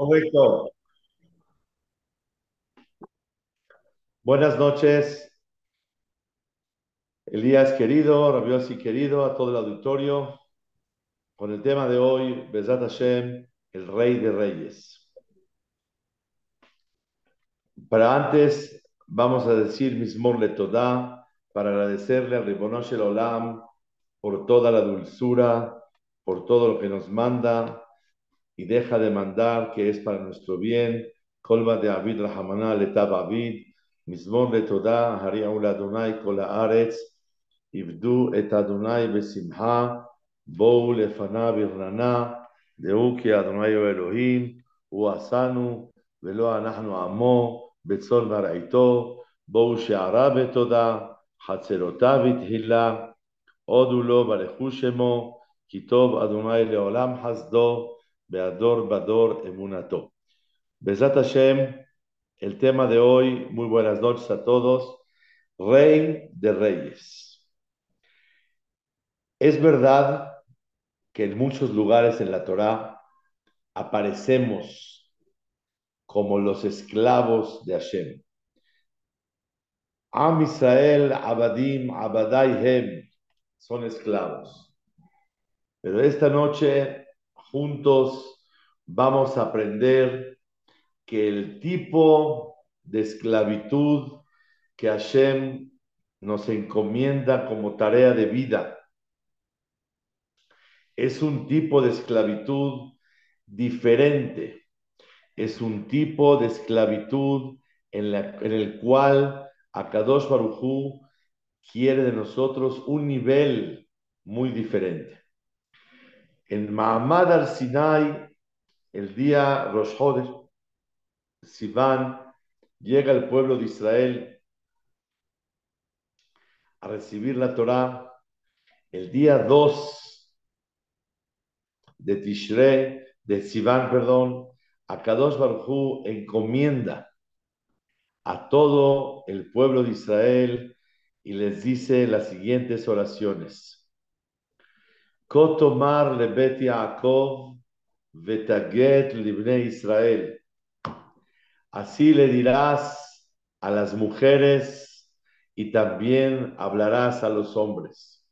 Correcto. Buenas noches, Elías querido, Rabiosi querido, a todo el auditorio, con el tema de hoy, Besat Hashem, el Rey de Reyes. Para antes, vamos a decir Mismor Le Todá, para agradecerle a Ribonosh el Olam por toda la dulzura, por todo lo que nos manda y deja de mandar, que es para nuestro bien. Colba de Avid Rahamana Letab Avid, Mismor Le Todá, Hariaul Adonai Kol Haaretz, Ibdu et Adonai Besimha, בואו לפניו ברננה, דעו כי אדוני הוא אלוהים, הוא עשנו ולא אנחנו עמו, בצאן מרעיתו, בואו שערה בתודה, חצרותיו בתהילה, הודו לו ברכו שמו, כי טוב אדוני לעולם חסדו, Beador Bador Emunato. Besat Hashem, el tema de hoy, muy buenas noches a todos. Rey de Reyes. Es verdad que en muchos lugares en la Torá aparecemos como los esclavos de Hashem. Am Israel, Abadim, Abadai Hem, son esclavos. Pero esta noche juntos, vamos a aprender que el tipo de esclavitud que Hashem nos encomienda como tarea de vida es un tipo de esclavitud diferente, es un tipo de esclavitud en, la, en el cual Akadosh Barujú quiere de nosotros un nivel muy diferente. En Mahamad al-Sinai, el día Rosh Hodesh, Sivan, llega el pueblo de Israel a recibir la Torá. El día 2 de Tishrei, de Sivan, perdón, a Kadosh Baruj encomienda a todo el pueblo de Israel y les dice las siguientes oraciones. Kotomar lebet Yaakov vetaget libne Israel. Así le dirás a las mujeres y también hablarás a los hombres.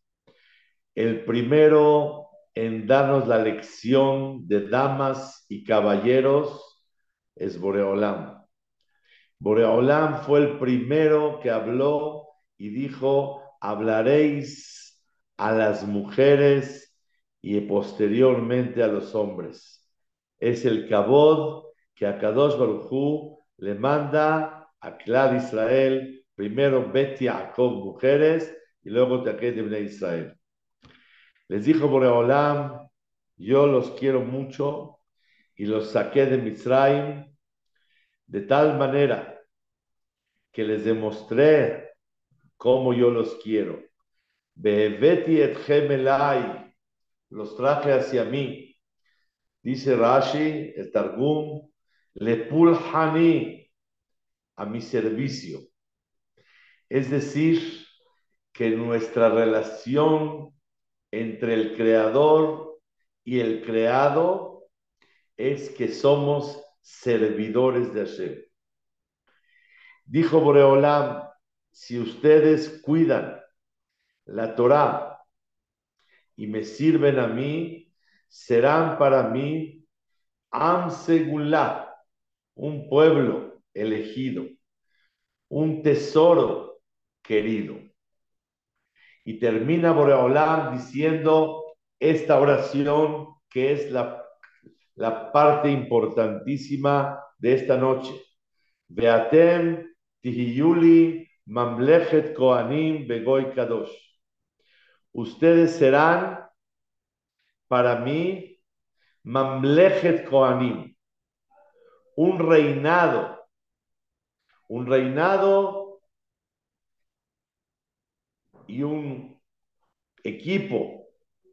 El primero en darnos la lección de damas y caballeros es Boreolam. Boreolam fue el primero que habló y dijo, hablaréis a las mujeres y posteriormente a los hombres. Es el cabod que a Kadosh Baruchú le manda a Clad Israel, primero Bet Yaakov mujeres y luego Taquet de Israel. Les dijo Boreolam, yo los quiero mucho y los saqué de Mitzrayim de tal manera que les demostré cómo yo los quiero. Beheveti et gemelai, los traje hacia mí. Dice Rashi, el Targum, le pulhani, a mi servicio. Es decir, que nuestra relación entre el creador y el creado es que somos servidores de Hashem. Dijo Boreolam, si ustedes cuidan la Torah y me sirven a mí, serán para mí Am un pueblo elegido, un tesoro querido. Y termina Boreolam diciendo esta oración que es la, la parte importantísima de esta noche. Beatem Tihiyuli Mamlechet Koanim Begoy Kadosh. Ustedes serán para mí Mamlechet Koanim, un reinado, un reinado y un equipo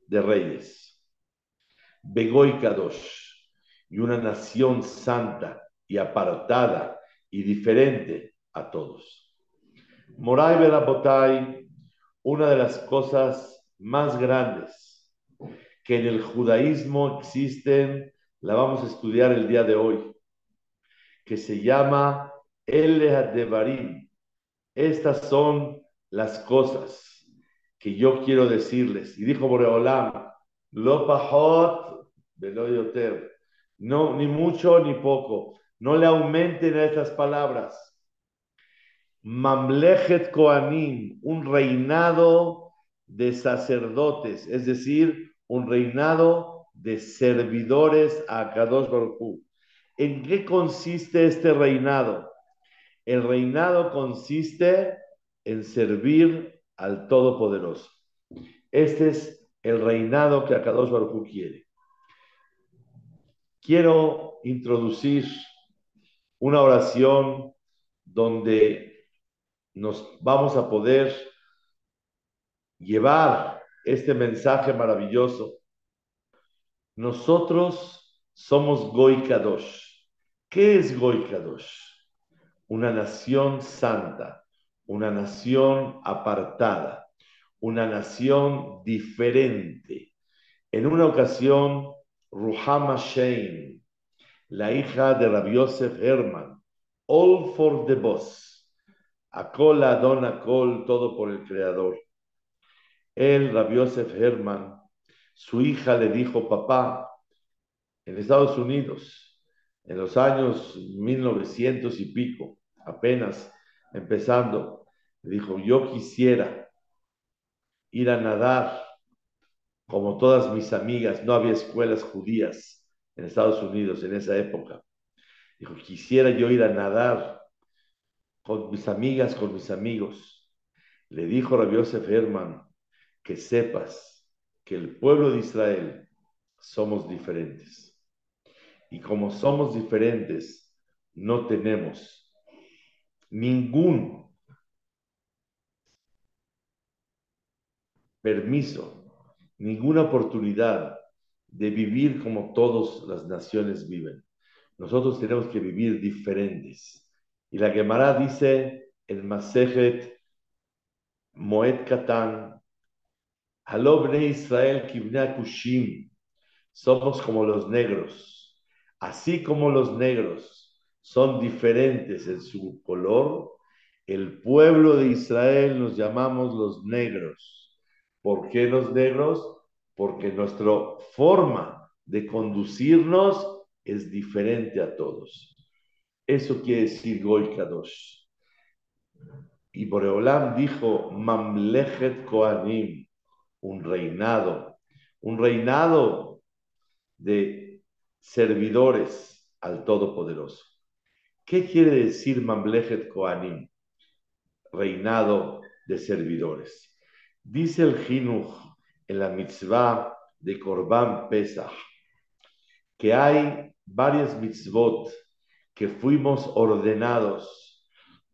de reyes, Begoy Kadosh, y una nación santa y apartada y diferente a todos. Moray Berabotay, una de las cosas más grandes que en el judaísmo existen la vamos a estudiar el día de hoy, que se llama El Devarim. Estas son las cosas que yo quiero decirles. Y dijo Boreolam, lo pahot. No, ni mucho ni poco. No le aumenten a estas palabras. Mamlechet Koanim, un reinado de sacerdotes, es decir, un reinado de servidores a Kadosh Baruch ¿En qué consiste este reinado? El reinado consiste en servir al Todopoderoso. Este es el reinado que Akadosh Baruch quiere. Quiero introducir una oración donde nos vamos a poder llevar este mensaje maravilloso. Nosotros somos Goy Kadosh. ¿Qué es Goy? Una nación santa, una nación apartada, una nación diferente. En una ocasión, Ruhama Shein, la hija de Rabbi Yosef Herman, All for the Boss, Akol Adon Akol, todo por el Creador. Él, Rabbi Yosef Herman, su hija le dijo, papá, en Estados Unidos, en los años 1900 y pico, apenas empezando, dijo, yo quisiera ir a nadar como todas mis amigas, no había escuelas judías en Estados Unidos en esa época. Dijo, quisiera yo ir a nadar con mis amigas, con mis amigos. Le dijo Rabbi Yosef Herman, que sepas que el pueblo de Israel somos diferentes. Y como somos diferentes, no tenemos ningún permiso, ninguna oportunidad de vivir como todas las naciones viven. Nosotros tenemos que vivir diferentes. Y la Gemara dice en Masejet Moed Katan, Halobre Israel Kibnakushim, somos como los negros. Así como los negros son diferentes en su color, el pueblo de Israel nos llamamos los negros. ¿Por qué los negros? Porque nuestra forma de conducirnos es diferente a todos. Eso quiere decir Goy Kadosh. Y Boreolam dijo, Mamlechet Koanim, un reinado, un reinado de servidores al Todopoderoso. ¿Qué quiere decir Mamlechet Koanim? Reinado de servidores. Dice el Jinuch en la mitzvah de Korban Pesach que hay varias mitzvot que fuimos ordenados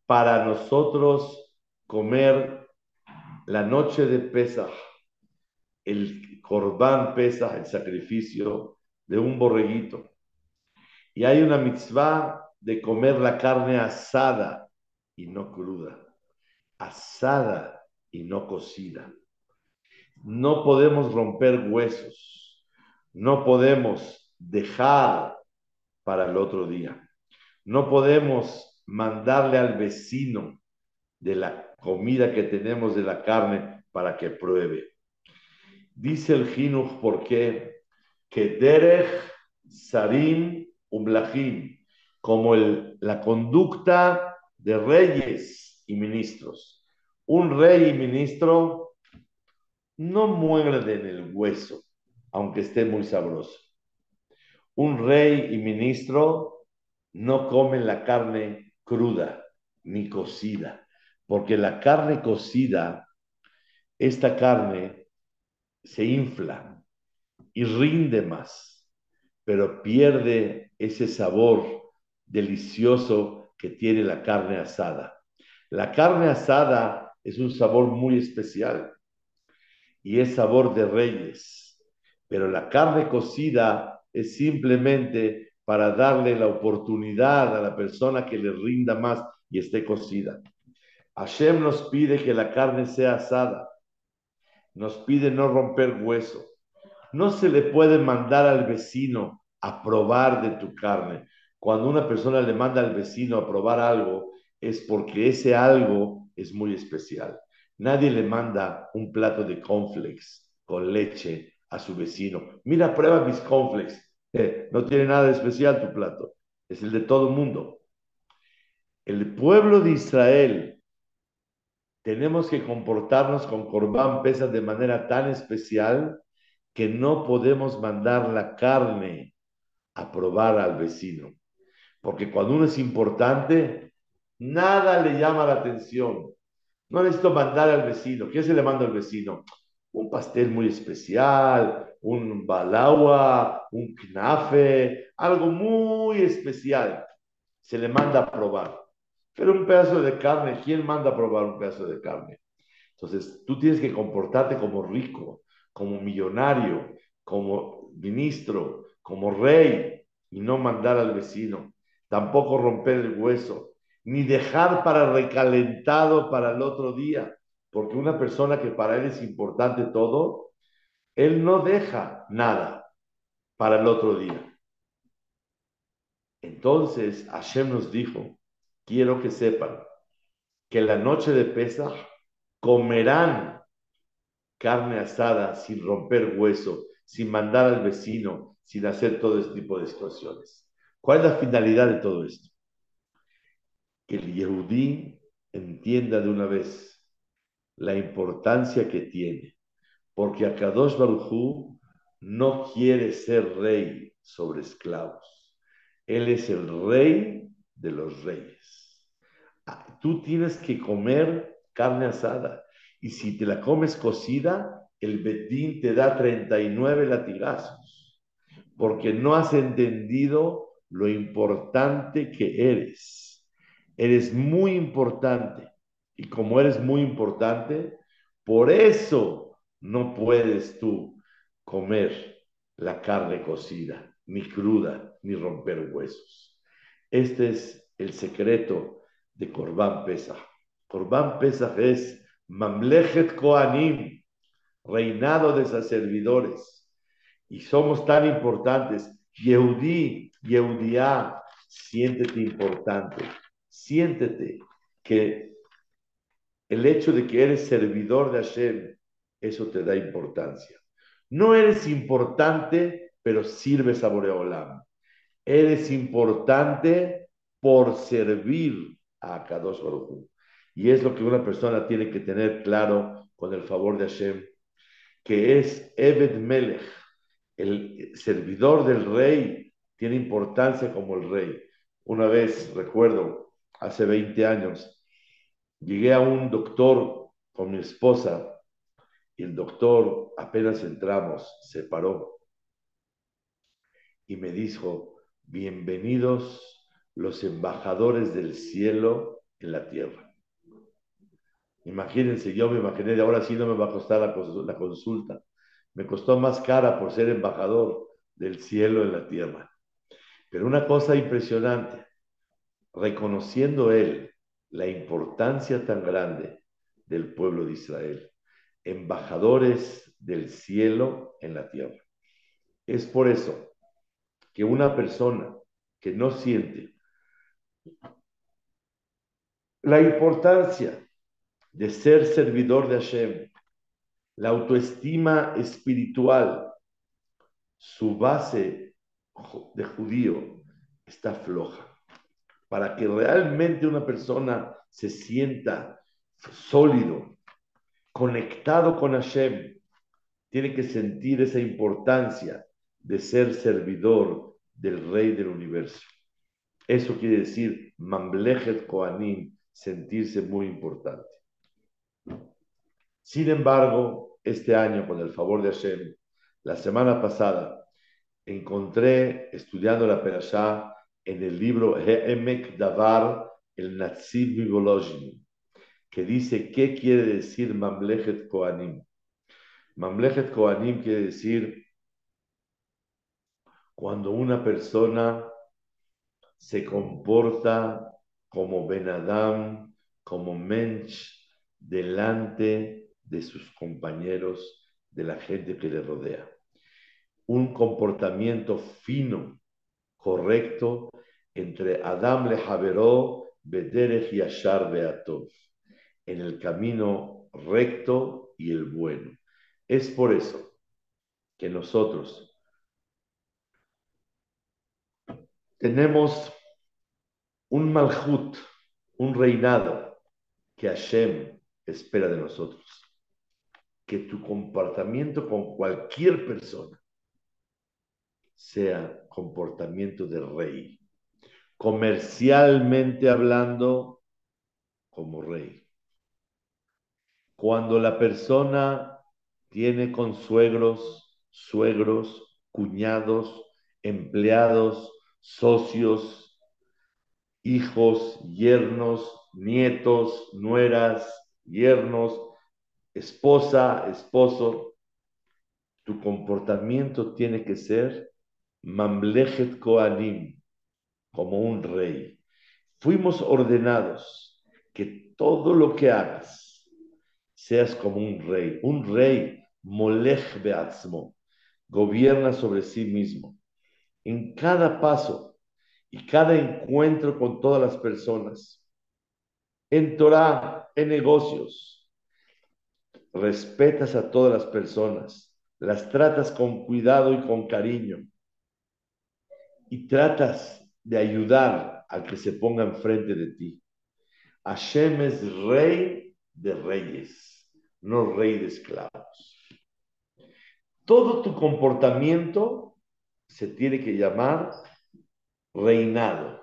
para nosotros comer la noche de Pesach, el Korban Pesach, el sacrificio de un borreguito. Y hay una mitzvah de comer la carne asada y no cruda, asada y no cocida. No podemos romper huesos, no podemos dejar para el otro día. No podemos mandarle al vecino de la comida que tenemos de la carne para que pruebe. Dice el Jinuch, ¿por qué? Que Derech Sarim Umlachim, como la conducta de reyes y ministros. Un rey y ministro no muerde en el hueso, aunque esté muy sabroso. Un rey y ministro no comen la carne cruda ni cocida, porque la carne cocida, esta carne se infla y rinde más, pero pierde ese sabor delicioso que tiene la carne asada. La carne asada es un sabor muy especial y es sabor de reyes, pero la carne cocida es simplemente para darle la oportunidad a la persona que le rinda más y esté cocida. Hashem nos pide que la carne sea asada, nos pide no romper hueso. No se le puede mandar al vecino a probar de tu carne. Cuando una persona le manda al vecino a probar algo, es porque ese algo es muy especial. Nadie le manda un plato de cornflakes con leche a su vecino. Mira, prueba mis cornflakes. Eh, no tiene nada especial tu plato. Es el de todo el mundo. El pueblo de Israel tenemos que comportarnos con Corbán Pesa de manera tan especial que no podemos mandar la carne a probar al vecino. Porque cuando uno es importante, nada le llama la atención. No necesito mandar al vecino. ¿Qué se le manda al vecino? Un pastel muy especial, un balawa, un knafe, algo muy especial. Se le manda a probar. Pero un pedazo de carne, ¿quién manda a probar un pedazo de carne? Entonces, tú tienes que comportarte como rico, como millonario, como ministro, como rey, y no mandar al vecino. Tampoco romper el hueso, ni dejar para recalentado para el otro día, porque una persona que para él es importante todo, él no deja nada para el otro día. Entonces Hashem nos dijo, quiero que sepan que la noche de Pesach comerán carne asada sin romper hueso, sin mandar al vecino, sin hacer todo este tipo de situaciones. ¿Cuál es la finalidad de todo esto? Que el Yehudí entienda de una vez la importancia que tiene, porque Akadosh Baruj no quiere ser rey sobre esclavos. Él es el rey de los reyes. Ah, tú tienes que comer carne asada y si te la comes cocida, el Betín te da 39 latigazos, porque no has entendido lo importante que eres. Eres muy importante. Y como eres muy importante, por eso no puedes tú comer la carne cocida, ni cruda, ni romper huesos. Este es el secreto de Corbán Pesach. Corbán Pesach es Mamlechet Koanim, reinado de servidores. Y somos tan importantes. Yehudí, Yehudiá, siéntete importante. Siéntete que el hecho de que eres servidor de Hashem, eso te da importancia. No eres importante, pero sirves a Boreolam eres importante por servir a Kadosh Baruj Y es lo que una persona tiene que tener claro con el favor de Hashem, que es Ebed Melech, el servidor del rey, tiene importancia como el rey. Una vez, recuerdo, hace 20 años, llegué a un doctor con mi esposa y el doctor, apenas entramos, se paró y me dijo, bienvenidos los embajadores del cielo en la tierra. Imagínense, yo me imaginé, de ahora sí no me va a costar la, consulta. Me costó más cara por ser embajador del cielo en la tierra. Pero una cosa impresionante, reconociendo él la importancia tan grande del pueblo de Israel, embajadores del cielo en la tierra. Es por eso que una persona que no siente la importancia de ser servidor de Hashem, la autoestima espiritual, su base de judío está floja. Para que realmente una persona se sienta sólido, conectado con Hashem, tiene que sentir esa importancia de ser servidor del Rey del universo. Eso quiere decir Mamlechet Koanim, sentirse muy importante. Sin embargo, este año, con el favor de Hashem, la semana pasada, encontré, estudiando la Perashá, en el libro He'emek Davar, el Natsib Mivolojin, que dice qué quiere decir Mamlechet Koanim. Mamlechet Koanim quiere decir cuando una persona se comporta como Benadam, como Mensch, delante de sus compañeros, de la gente que le rodea. un comportamiento fino, correcto, entre Adam le Javeró, Bederech Yashar Beatov, en el camino recto y el bueno. Es por eso que nosotros tenemos un malhut, un reinado que Hashem espera de nosotros. Que tu comportamiento con cualquier persona sea comportamiento de rey. Comercialmente hablando, como rey. Cuando la persona tiene consuegros, suegros, cuñados, empleados, socios, hijos, yernos, nietos, nueras, yernos, esposa, esposo, tu comportamiento tiene que ser Mamlechet Koanim, como un rey. Fuimos ordenados que todo lo que hagas seas como un rey. Un rey, Molech Beatzmo, gobierna sobre sí mismo. En cada paso y cada encuentro con todas las personas, en Torah, en negocios, respetas a todas las personas, las tratas con cuidado y con cariño y tratas de ayudar al que se ponga enfrente de ti. Hashem es rey de reyes, no rey de esclavos. Todo tu comportamiento se tiene que llamar reinado,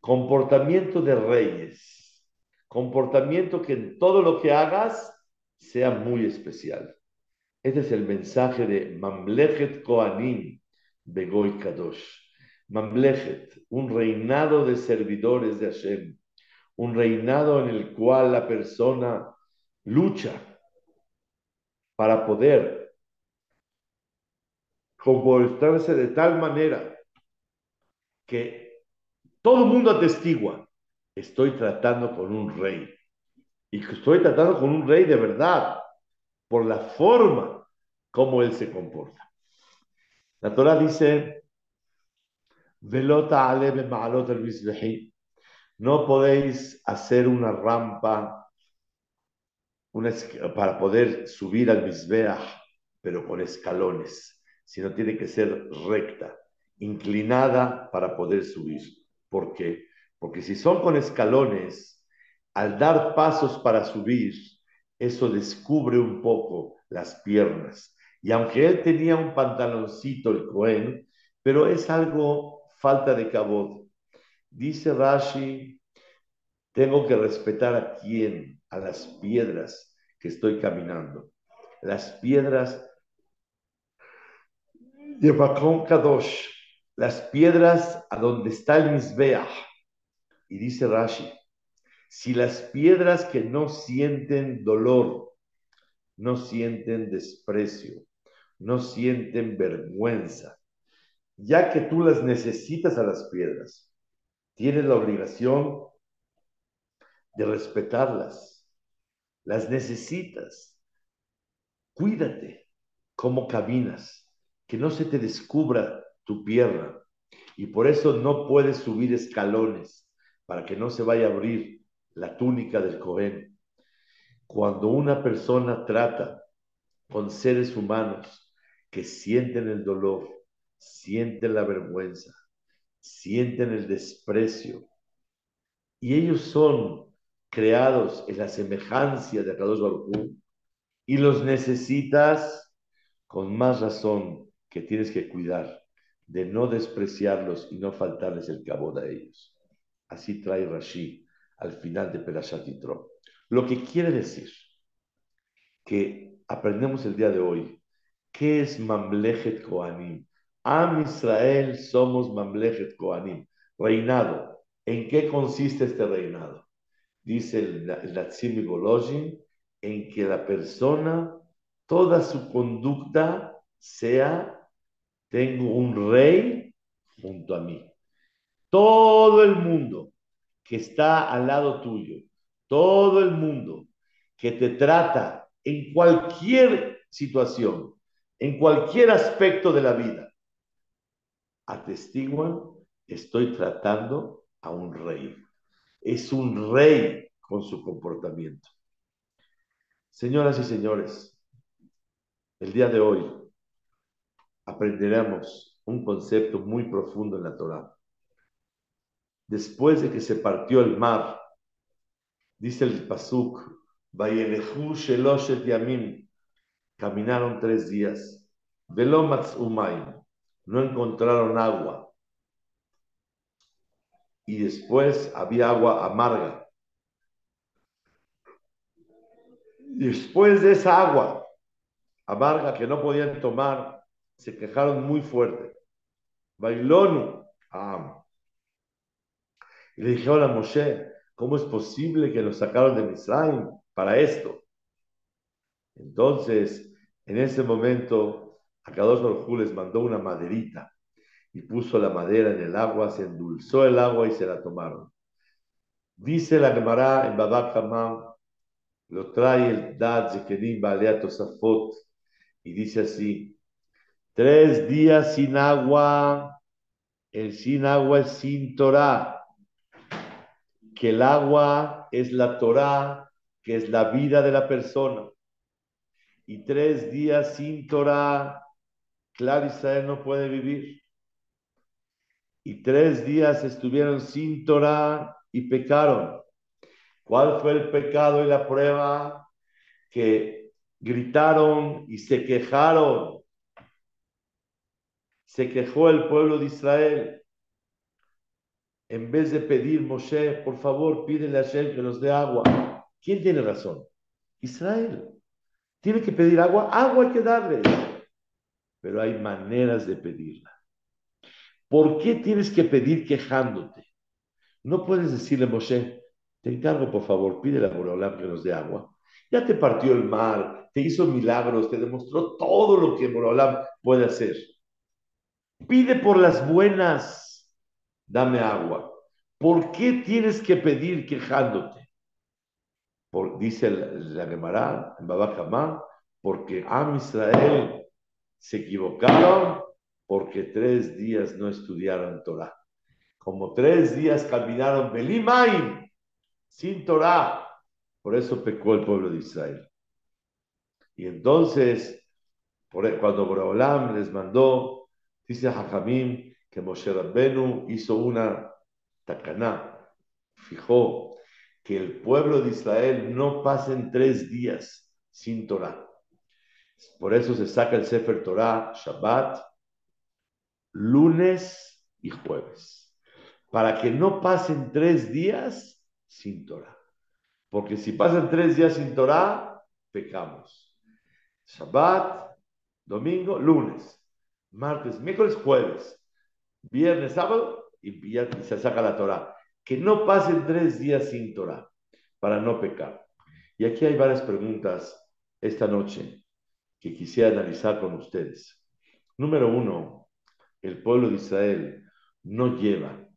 comportamiento de reyes, comportamiento que en todo lo que hagas sea muy especial. Este es el mensaje de Mamlechet Koanim Begoy Kadosh. Un reinado de servidores de Hashem, un reinado en el cual la persona lucha para poder comportarse de tal manera que todo el mundo atestigua, estoy tratando con un rey. Y estoy tratando con un rey de verdad, por la forma como él se comporta. La Torah dice, Velota no podéis hacer una rampa para poder subir al Mizbeach, pero con escalones, sino tiene que ser recta, inclinada para poder subir. ¿Por qué? Porque si son con escalones, al dar pasos para subir, eso descubre un poco las piernas. Y aunque él tenía un pantaloncito, el Cohen, pero es algo falta de cabod. Dice Rashi, tengo que respetar a quién, a las piedras que estoy caminando. Las piedras de Bakon Kadosh, las piedras a donde está el Mizbeach. Y dice Rashi, si las piedras que no sienten dolor, no sienten desprecio, no sienten vergüenza, ya que tú las necesitas a las piedras, tienes la obligación de respetarlas, las necesitas, cuídate cómo caminas, que no se te descubra tu pierna, y por eso no puedes subir escalones para que no se vaya a abrir la túnica del Cohen. Cuando una persona trata con seres humanos que sienten el dolor, sienten la vergüenza, sienten el desprecio, y ellos son creados en la semejanza de Akadosh Baruj y los necesitas con más razón que tienes que cuidar de no despreciarlos y no faltarles el cabo a ellos. Así trae Rashi al final de Perashat Yitro. Lo que quiere decir que aprendemos el día de hoy, ¿qué es Mamlechet Koanim? Am Israel somos Mamlechet Koanim, reinado. ¿En qué consiste este reinado? Dice el, el en que la persona, toda su conducta sea, tengo un rey junto a mí. Todo el mundo que está al lado tuyo, todo el mundo que te trata en cualquier situación en cualquier aspecto de la vida, atestiguan, estoy tratando a un rey. Es un rey con su comportamiento. Señoras y señores, el día de hoy aprenderemos un concepto muy profundo en la Torah. Después de que se partió el mar, dice el Pasuk, Yamim, caminaron tres días. Velomatz Umayim, no encontraron agua. Y después había agua amarga. Después de esa agua amarga que no podían tomar, se quejaron muy fuerte. Bailonu, Y le dijeron a Moshe, ¿cómo es posible que nos sacaron de Misraim para esto? Entonces, en ese momento, Akadosh Baruj les mandó una maderita y puso la madera en el agua, se endulzó el agua y se la tomaron. Dice la Gemara en Babak lo trae el Dad Zekenim Balea Tosafot y dice así: Tres días sin agua, el sin agua es sin Torah, que el agua es la Torah, que es la vida de la persona. Y tres días sin Torah, claro, Israel no puede vivir. Y tres días estuvieron sin Torah y pecaron. ¿Cuál fue el pecado y la prueba? Que gritaron y se quejaron. Se quejó el pueblo de Israel. En vez de pedir, Moshe, por favor, pídele a Hashem que nos dé agua. ¿Quién tiene razón? Israel. Tiene que pedir agua, agua hay que darle. Pero hay maneras de pedirla. ¿Por qué tienes que pedir quejándote? No puedes decirle, Moshe, te encargo, por favor, pídele a Borolam que nos dé agua. Ya te partió el mar, te hizo milagros, te demostró todo lo que Borolam puede hacer. Pide por las buenas, dame agua. ¿Por qué tienes que pedir quejándote? Dice la Gemara en porque Am Israel se equivocaron porque tres días no estudiaron Torah. Como tres días caminaron Belimaim sin Torah. Por eso pecó el pueblo de Israel. Y entonces, por, cuando Boraholam les mandó, dice Jajamim que Moshe Rabbenu hizo una tacaná, fijó que el pueblo de Israel no pasen tres días sin Torah. Por eso se saca el Sefer Torah, Shabbat, lunes y jueves. Para que no pasen tres días sin Torah. Porque si pasan tres días sin Torah, pecamos. Shabbat, domingo, lunes, martes, miércoles, jueves, viernes, sábado y ya se saca la Torah. Que no pasen tres días sin Torah para no pecar. Y aquí hay varias preguntas esta noche quisiera analizar con ustedes. Número uno, el pueblo de Israel no lleva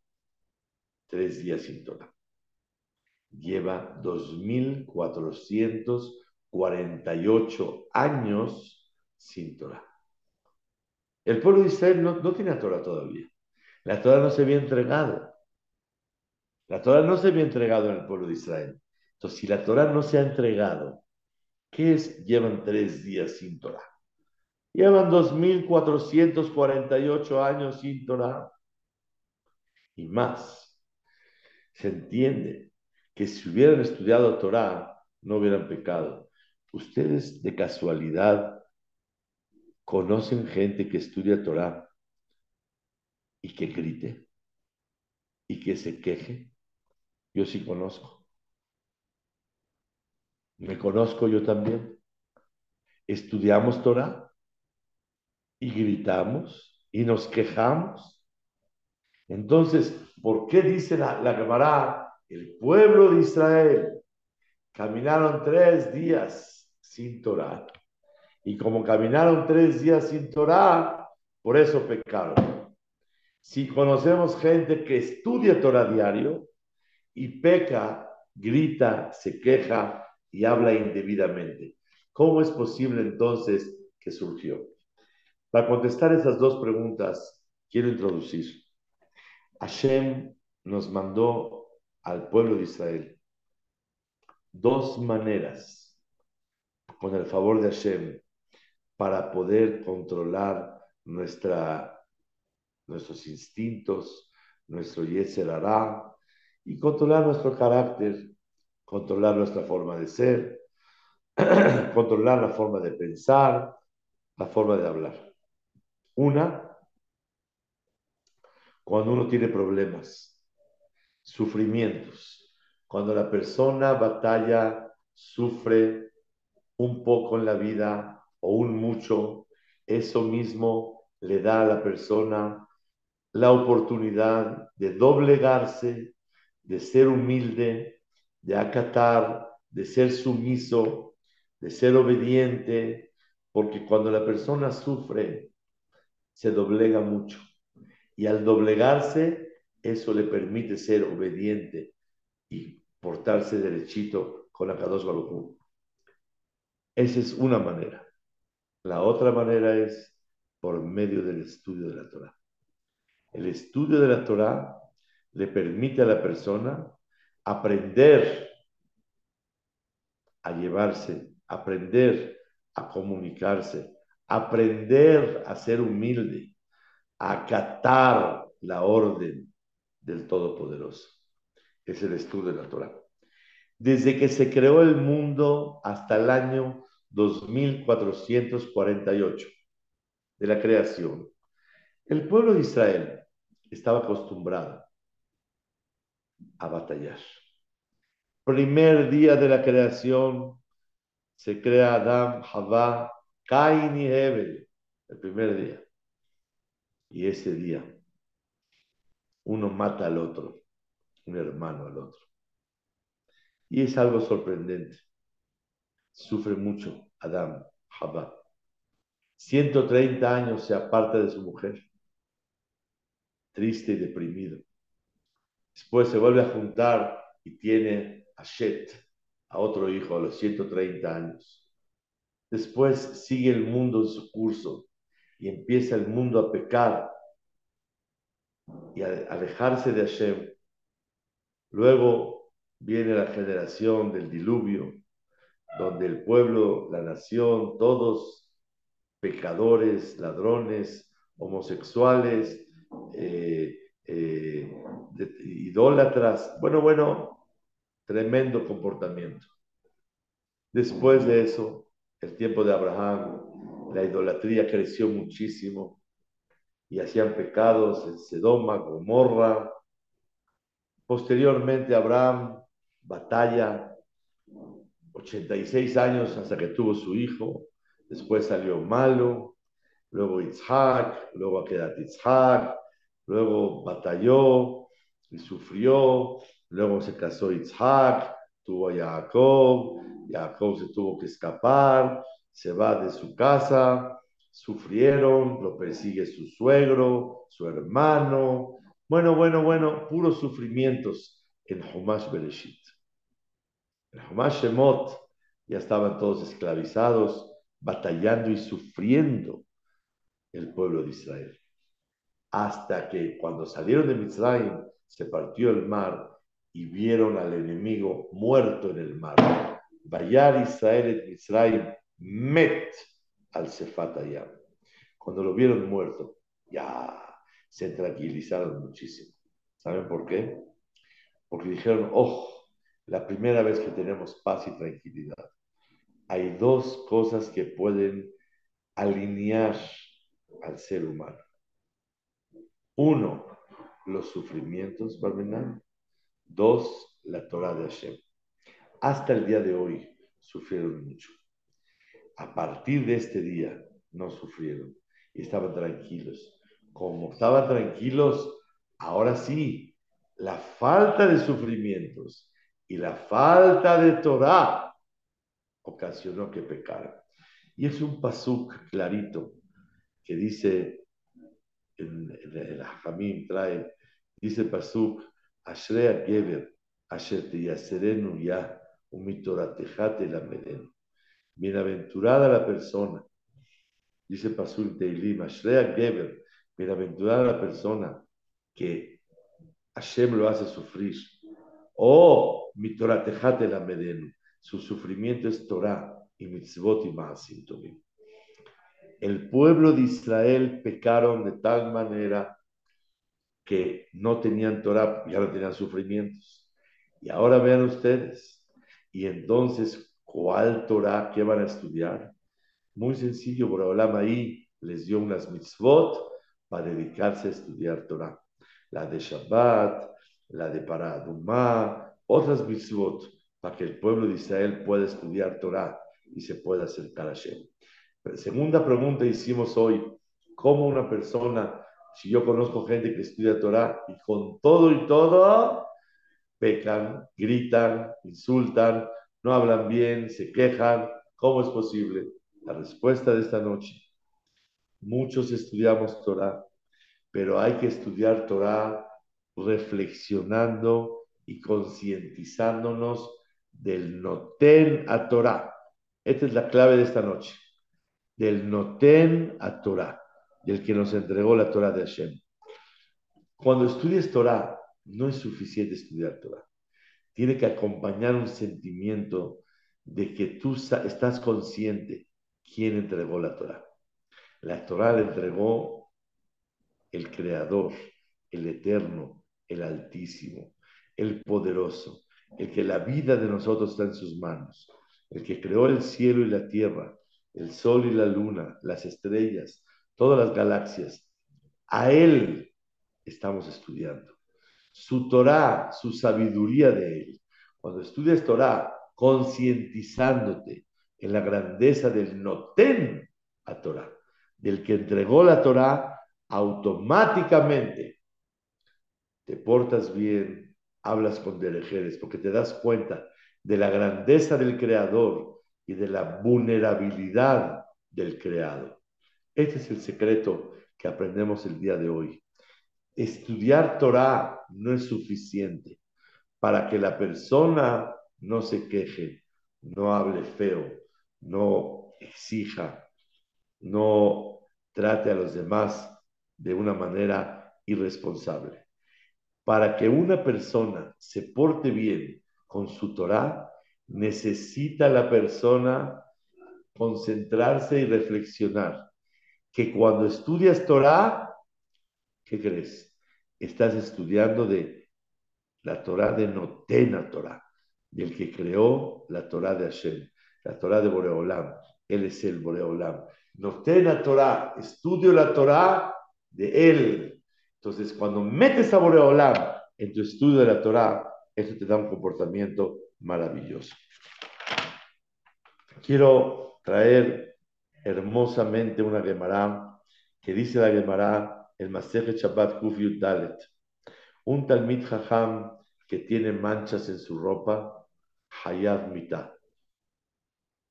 tres días sin Torah lleva 2.448 años sin Torah. El pueblo de Israel no, no tiene Torah todavía. La Torah no se había entregado. La Torah no se había entregado en el pueblo de Israel. Entonces, si la Torah no se ha entregado, ¿qué es? Llevan tres días sin Torah. Llevan 2.448 años sin Torah. Y más. Se entiende que si hubieran estudiado Torah, no hubieran pecado. ¿Ustedes de casualidad conocen gente que estudia Torah y que grite y que se queje? Yo sí conozco. Me conozco yo también. Estudiamos Torah y gritamos y nos quejamos. Entonces, ¿por qué dice la, la Gemara el pueblo de Israel caminaron tres días sin Torah. Y como caminaron tres días sin Torah, por eso pecaron. Si conocemos gente que estudia Torah diario y peca, grita, se queja y habla indebidamente, ¿cómo es posible entonces que surgió? Para contestar esas dos preguntas, quiero introducir. Hashem nos mandó al pueblo de Israel dos maneras, con el favor de Hashem, para poder controlar nuestra, nuestros instintos, nuestro Yetzer hará, y controlar nuestro carácter, controlar nuestra forma de ser, controlar la forma de pensar, la forma de hablar. Una, cuando uno tiene problemas, sufrimientos, cuando la persona batalla, sufre un poco en la vida o un mucho, eso mismo le da a la persona la oportunidad de doblegarse, de ser humilde, de acatar, de ser sumiso, de ser obediente, porque cuando la persona sufre, se doblega mucho. Y al doblegarse, eso le permite ser obediente y portarse derechito con la Kadosh Baruj Esa es una manera. La otra manera es por medio del estudio de la Torah. El estudio de la Torah le permite a la persona aprender a llevarse, aprender a comunicarse, aprender a ser humilde, a acatar la orden del Todopoderoso. Es el estudio de la Torah. Desde que se creó el mundo hasta el año 2448 de la creación, el pueblo de Israel estaba acostumbrado a batallar. Primer día de la creación se crea Adam, Havá, Cain y Hebel, el primer día. Y ese día uno mata al otro, un hermano al otro. Y es algo sorprendente. Sufre mucho Adam, Havá. 130 años se aparta de su mujer, triste y deprimido. Después se vuelve a juntar y tiene a Shet, a otro hijo, a los 130 años. Después sigue el mundo en su curso y empieza el mundo a pecar y a alejarse de Hashem. Luego viene la generación del diluvio, donde el pueblo, la nación, todos pecadores, ladrones, homosexuales, eh, eh, idólatras. Bueno, bueno, tremendo comportamiento. Después de eso, el tiempo de Abraham, la idolatría creció muchísimo y hacían pecados en Sedoma, Gomorra. Posteriormente, Abraham batalla 86 años hasta que tuvo su hijo. Después salió malo. Luego Isaac, luego queda Isaac, luego batalló y sufrió, luego se casó Isaac, tuvo a Jacob, Jacob se tuvo que escapar, se va de su casa, sufrieron, lo persigue su suegro, su hermano, bueno, bueno, bueno, puros sufrimientos en Humash Bereshit. En Humash Shemot ya estaban todos esclavizados, batallando y sufriendo el pueblo de Israel hasta que cuando salieron de Mitzrayim se partió el mar y vieron al enemigo muerto en el mar. Bayar Israel Mitzrayim met al Sefatayam. Cuando lo vieron muerto, ya se tranquilizaron muchísimo. ¿Saben por qué? Porque dijeron, oh, la primera vez que tenemos paz y tranquilidad. Hay dos cosas que pueden alinear al ser humano uno, los sufrimientos, Barmenán. Dos, la Torah de Hashem. Hasta el día de hoy sufrieron mucho. A partir de este día no sufrieron y estaban tranquilos. Como estaban tranquilos, ahora sí, la falta de sufrimientos y la falta de Torah ocasionó que pecaran. Y es un pasuk clarito que dice en, el Hamim trae, dice Pasuk, Ashrea Geber, Asher Yaserenu Ya, Umitoratejate la Bienaventurada la persona Dice Pasul Teilim, Ashrea Geber, bienaventurada la persona que Hashem lo hace sufrir. Oh, mi Torah tejate la medenu. Su sufrimiento es Torah y mitzvot y maasim El pueblo de Israel pecaron de tal manera que no tenían Torah, ya no tenían sufrimientos. Y ahora vean ustedes, y entonces, ¿cuál Torah? ¿Qué van a estudiar? Muy sencillo, Boraholam ahí les dio unas mitzvot para dedicarse a estudiar Torah. La de Shabbat, la de Paradumá, otras mitzvot, para que el pueblo de Israel pueda estudiar Torah y se pueda acercar a Hashem. segunda pregunta hicimos hoy, ¿cómo una persona, si yo conozco gente que estudia Torah y con todo y todo, pecan, gritan, insultan, no hablan bien, se quejan, ¿cómo es posible? La respuesta de esta noche, muchos estudiamos Torah, pero hay que estudiar Torah reflexionando y concientizándonos del noten a Torah. Esta es la clave de esta noche. Del noten a Torah, del que nos entregó la Torah de Hashem. Cuando estudies Torah, no es suficiente estudiar Torah. Tiene que acompañar un sentimiento de que tú estás consciente quién entregó la Torah. La Torah la entregó el Creador, el Eterno, el Altísimo, el Poderoso, el que la vida de nosotros está en sus manos, el que creó el cielo y la tierra, el sol y la luna, las estrellas, todas las galaxias. A Él estamos estudiando. Su Torah, su sabiduría de Él. Cuando estudias Torah, concientizándote en la grandeza del Noten a Torah, del que entregó la Torah, automáticamente te portas bien, hablas con derejeres, porque te das cuenta de la grandeza del Creador y de la vulnerabilidad del Creado. Este es el secreto que aprendemos el día de hoy. Estudiar Torah no es suficiente para que la persona no se queje, no hable feo, no exija, no trate a los demás de una manera irresponsable. Para que una persona se porte bien con su Torah, necesita la persona concentrarse y reflexionar. Que cuando estudias Torah, ¿qué crees? Estás estudiando de la Torah de Notena Torah, del que creó la Torah de Hashem, la Torah de Boreolam. Él es el Boreolam. Notena Torah, estudio la Torah de él. Entonces, cuando metes a Boreolam en tu estudio de la Torah, eso te da un comportamiento maravilloso. Quiero traer hermosamente una Gemara que dice la Gemara, el Maseje Shabbat Kuf Dalet. Un Talmid Jajam que tiene manchas en su ropa, Hayad Mita.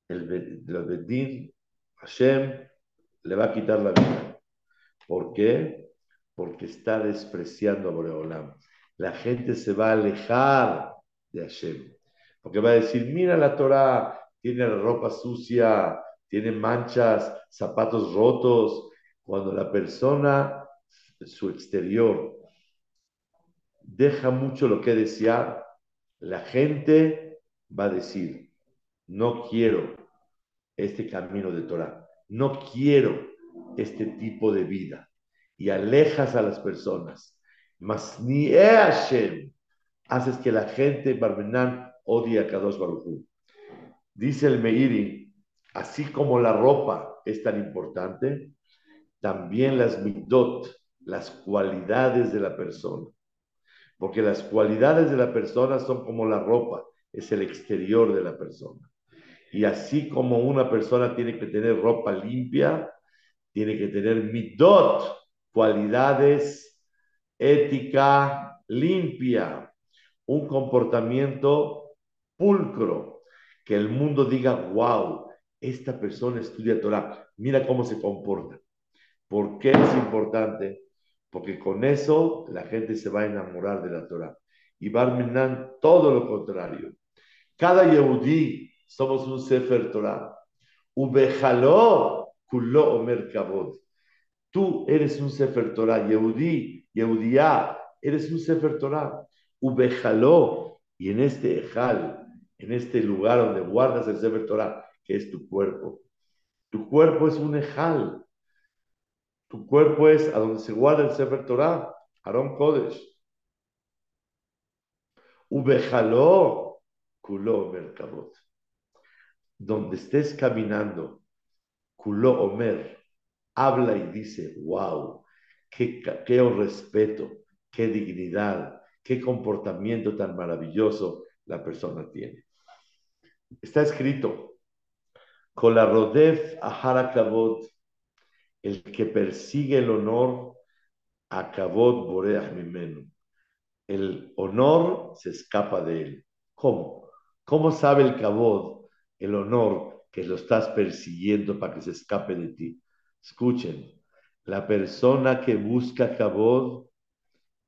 El, Bedín, Hashem, le va a quitar la vida. ¿Por porque está despreciando a Boreolam. La gente se va a alejar de Hashem, porque va a decir, mira la Torah, tiene la ropa sucia, tiene manchas, zapatos rotos. Cuando la persona, su exterior, deja mucho lo que desear, la gente va a decir, no quiero este camino de Torah, no quiero este tipo de vida y alejas a las personas. Mas ni Hashem haces que la gente, Barmenán, odie a Kadosh Baruj Dice el Meiri, así como la ropa es tan importante, también las midot, las cualidades de la persona. Porque las cualidades de la persona son como la ropa, es el exterior de la persona. Y así como una persona tiene que tener ropa limpia, tiene que tener midot, cualidades, ética limpia, un comportamiento pulcro, que el mundo diga, wow, esta persona estudia Torah, mira cómo se comporta. ¿Por qué es importante? Porque con eso la gente se va a enamorar de la Torah. Y Barminan, todo lo contrario. Cada Yehudí somos un Sefer Torah. Ubejaló Kulo Omer Kabod. Tú eres un Sefer Torah, Yehudi, Yehudiá, eres un Sefer Torah. Ubejaló, y en este Ejal, en este lugar donde guardas el Sefer Torah, es tu cuerpo. Tu cuerpo es un Ejal. Tu cuerpo es a donde se guarda el Sefer Torah, Aarón Kodesh. Ubejaló, Kulo Omer Kabod. Donde estés caminando, Kulo Omer, habla y dice, wow, qué, qué respeto, qué dignidad, qué comportamiento tan maravilloso la persona tiene. Está escrito, Kolarodef Ahara Kavod, el que persigue el honor, a Kavod Boreach Mimenu. El honor se escapa de él. ¿Cómo? ¿Cómo sabe el Kavod, el honor, que lo estás persiguiendo para que se escape de ti? Escuchen, la persona que busca Kabod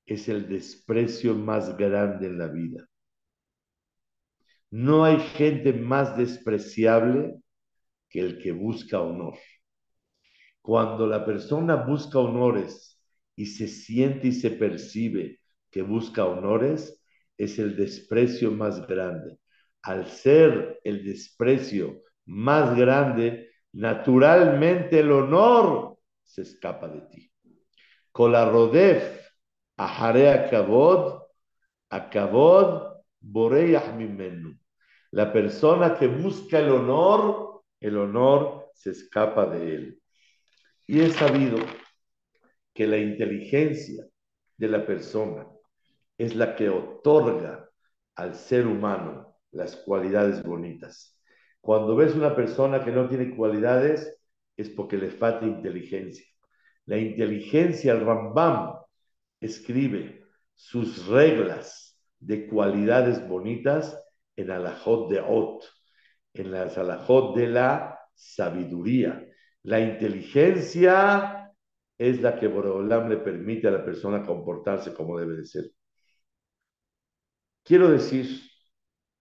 es el desprecio más grande en la vida. No hay gente más despreciable que el que busca honor. Cuando la persona busca honores y se siente y se percibe que busca honores, es el desprecio más grande. Al ser el desprecio más grande, naturalmente el honor se escapa de ti. Kolarodef, ahare akavod, akavod, boreyah mimenu. La persona que busca el honor, el honor se escapa de él. Y he sabido que la inteligencia de la persona es la que otorga al ser humano las cualidades bonitas. Cuando ves una persona que no tiene cualidades, es porque le falta inteligencia. La inteligencia, el Rambam escribe sus reglas de cualidades bonitas en Alajot de Ot, en las Alajot de la sabiduría. La inteligencia es la que Borolam le permite a la persona comportarse como debe de ser. Quiero decir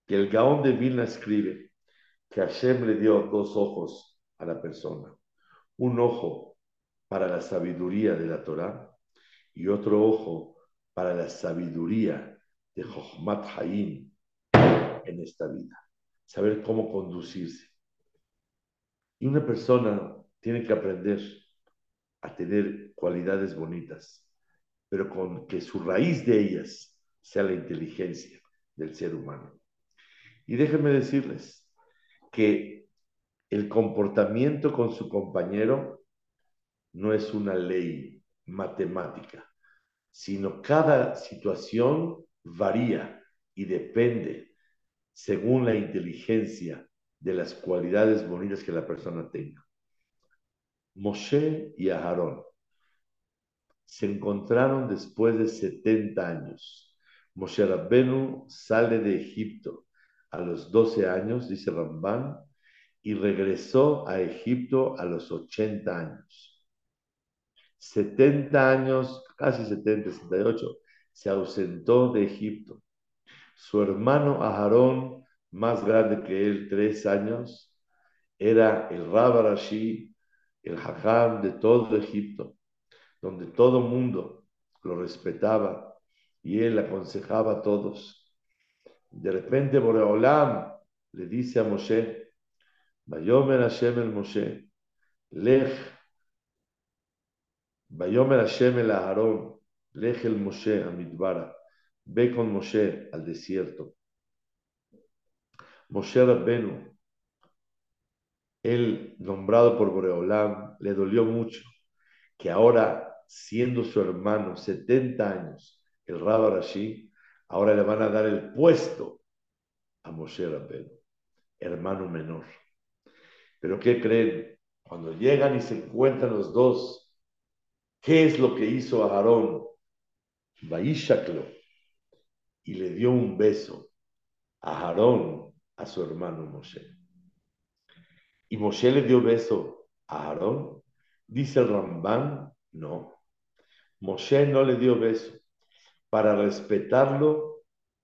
que el Gaón de Vilna escribe que Hashem le dio dos ojos a la persona. Un ojo para la sabiduría de la Torah y otro ojo para la sabiduría de Jochmat Hayim en esta vida. Saber cómo conducirse. Y una persona tiene que aprender a tener cualidades bonitas, pero con que su raíz de ellas sea la inteligencia del ser humano. Y déjenme decirles, que el comportamiento con su compañero no es una ley matemática, sino cada situación varía y depende según la inteligencia de las cualidades bonitas que la persona tenga. Moshe y Aarón se encontraron después de 70 años. Moshe Rabbenu sale de Egipto a los 12 años, dice Ramban, y regresó a Egipto a los 80 años. 70 años, casi 70, 68, se ausentó de Egipto. Su hermano Aharón, más grande que él, tres años, era el Rabarashi, el Hajam de todo Egipto, donde todo mundo lo respetaba y él aconsejaba a todos. De repente Boreolam le dice a Moshe, Bayomer Hashem el Moshe, Lech, Bayomer Hashem el Aarón, Lech el Moshe a Midbara, ve con Moshe al desierto. Moshe Rabbenu, él nombrado por Boreolam, le dolió mucho que ahora, siendo su hermano, 70 años, el Rabba Rashi, Ahora le van a dar el puesto a Moshe Rabbeinu, hermano menor. Pero ¿qué creen? Cuando llegan y se encuentran los dos, ¿qué es lo que hizo Aarón? Baishaklo y le dio un beso a Aarón, a su hermano Moshe. ¿Y Moshe le dio beso a Aarón? Dice el Rambán, no. Moshe no le dio beso para respetarlo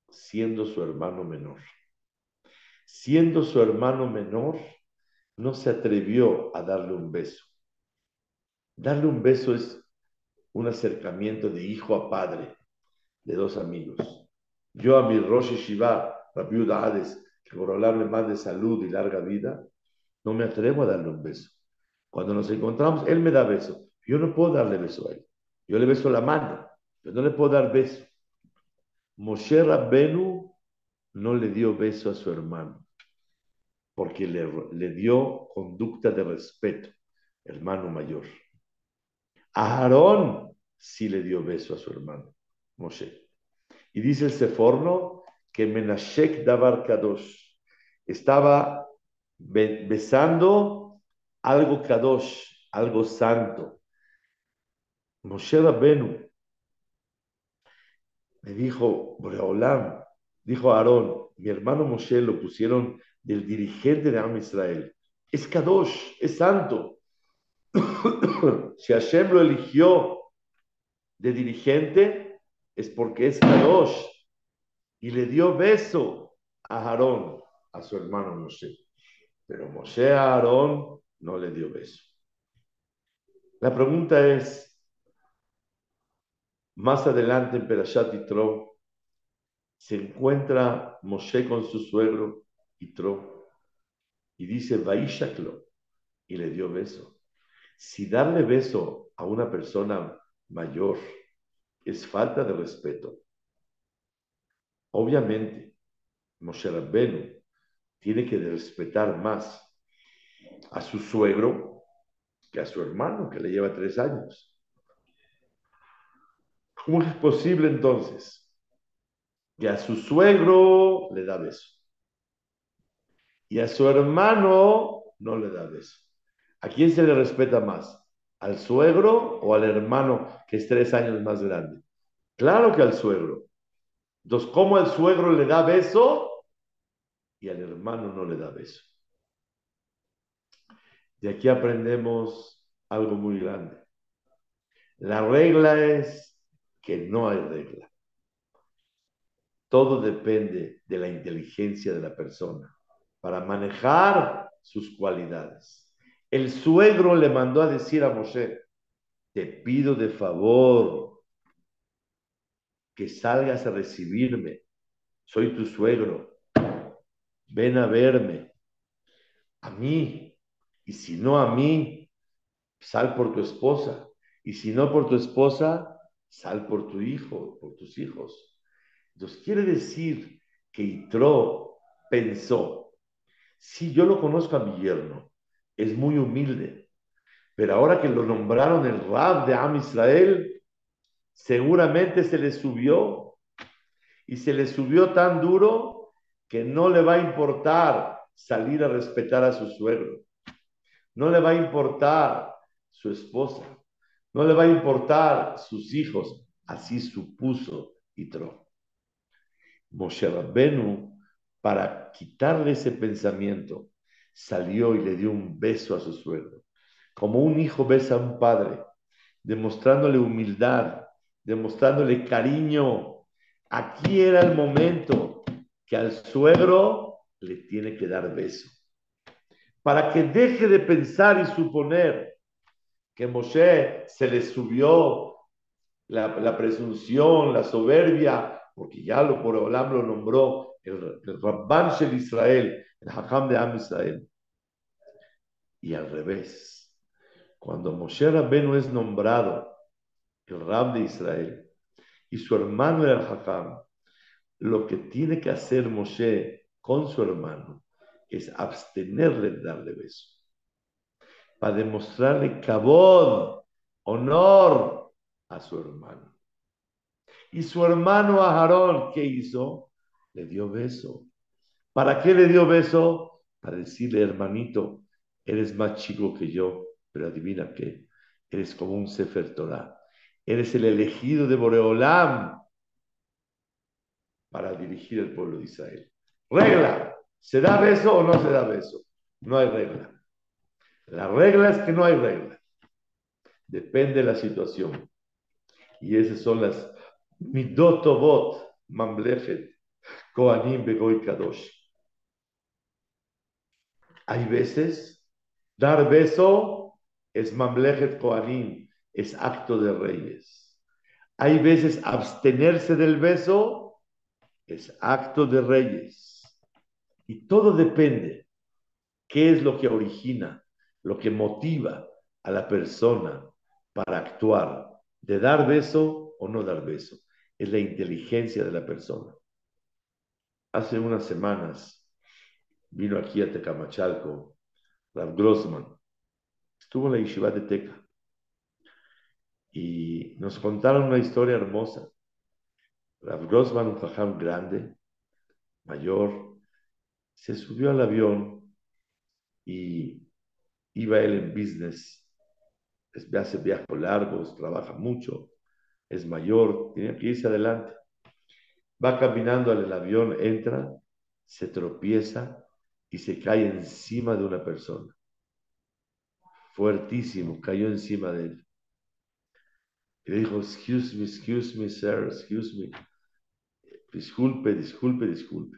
siendo su hermano menor. Siendo su hermano menor, no se atrevió a darle un beso. Darle un beso es un acercamiento de hijo a padre, de dos amigos. Yo a mi Rosh Shiva, Rabbi Hades, que por hablarle más de salud y larga vida, no me atrevo a darle un beso. Cuando nos encontramos, él me da beso. Yo no puedo darle beso a él. Yo le beso la mano, pero no le puedo dar beso. Moshe Rabbenu no le dio beso a su hermano, porque le, le dio conducta de respeto, hermano mayor. A Aarón sí le dio beso a su hermano, Moshe. Y dice este el Seforno que Menashek Dabar Kadosh estaba besando algo Kadosh, algo santo. Moshe Rabbenu le dijo, Boreolam, dijo Aarón, mi hermano Moshe lo pusieron del dirigente de Am Israel. Es Kadosh, es santo. si Hashem lo eligió de dirigente, es porque es Kadosh y le dio beso a Aarón, a su hermano Moshe. Pero Moshe a Aarón no le dio beso. La pregunta es, más adelante en Perashat Yitro, se encuentra Moshe con su suegro Yitro y dice, Vaishaklo, y le dio beso. Si darle beso a una persona mayor, es falta de respeto. Obviamente, Moshe Rabbenu tiene que respetar más a su suegro que a su hermano, que le lleva tres años. ¿Cómo es posible entonces que a su suegro le da beso y a su hermano no le da beso? ¿A quién se le respeta más? ¿Al suegro o al hermano que es tres años más grande? Claro que al suegro. Entonces, ¿cómo al suegro le da beso y al hermano no le da beso? De aquí aprendemos algo muy grande. La regla es que no hay regla. Todo depende de la inteligencia de la persona para manejar sus cualidades. El suegro le mandó a decir a Moshe, te pido de favor que salgas a recibirme. Soy tu suegro. Ven a verme. A mí. Y si no a mí, sal por tu esposa. Y si no por tu esposa, sal por tu hijo, por tus hijos. Entonces quiere decir que Itro pensó, si yo lo conozco a mi yerno, es muy humilde. Pero ahora que lo nombraron el Rab de Am Israel, seguramente se le subió y se le subió tan duro que no le va a importar salir a respetar a su suegro. No le va a importar su esposa. No le va a importar sus hijos. Así supuso Yitro. Moshe Rabbenu, para quitarle ese pensamiento salió y le dio un beso a su suegro. Como un hijo besa a un padre, demostrándole humildad, demostrándole cariño. Aquí era el momento que al suegro le tiene que dar beso. Para que deje de pensar y suponer que Moshe se le subió la, la presunción, la soberbia, porque ya lo por lo nombró el, el Rabban Shel Israel, el Hajam de Am Israel. Y al revés, cuando Moshe Rabbenu es nombrado el Rab de Israel y su hermano era el Hajam, lo que tiene que hacer Moshe con su hermano es abstenerle de darle beso para demostrarle cabod, honor a su hermano. Y su hermano Aarón, ¿qué hizo? Le dio beso. ¿Para qué le dio beso? Para decirle, hermanito, eres más chico que yo, pero adivina qué, eres como un Sefer Torah, eres el elegido de Boreolam para dirigir el pueblo de Israel. Regla, ¿se da beso o no se da beso? No hay regla. La regla es que no hay regla. Depende de la situación. Y esas son las midotobot mamlefet koanim begoy kadosh. Hay veces, dar beso es mamlejet koanim, es acto de reyes. Hay veces abstenerse del beso es acto de reyes. Y todo depende qué es lo que origina, lo que motiva a la persona para actuar, de dar beso o no dar beso. Es la inteligencia de la persona. Hace unas semanas vino aquí a Tecamachalco Rav Grossman. Estuvo en la yeshiva de Teca. Y nos contaron una historia hermosa. Rav Grossman, un jajam grande, mayor, se subió al avión y iba él en business. Hace viajes largos, trabaja mucho, es mayor, tiene que irse adelante. Va caminando al avión, entra, se tropieza y se cae encima de una persona. Fuertísimo, cayó encima de él. Y le dijo, excuse me, excuse me, sir, excuse me. Disculpe, disculpe, disculpe.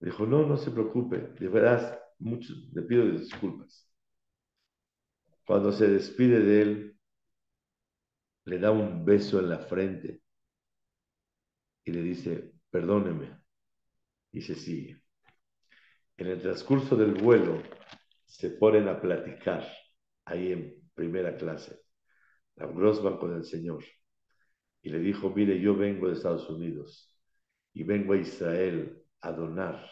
Dijo, no, no se preocupe, de verdad, mucho, le pido disculpas. Cuando se despide de él, le da un beso en la frente y le dice, perdóneme. Y se sigue. En el transcurso del vuelo se ponen a platicar ahí en primera clase. La Grossman con el Señor. Y le dijo, mire, yo vengo de Estados Unidos y vengo a Israel a donar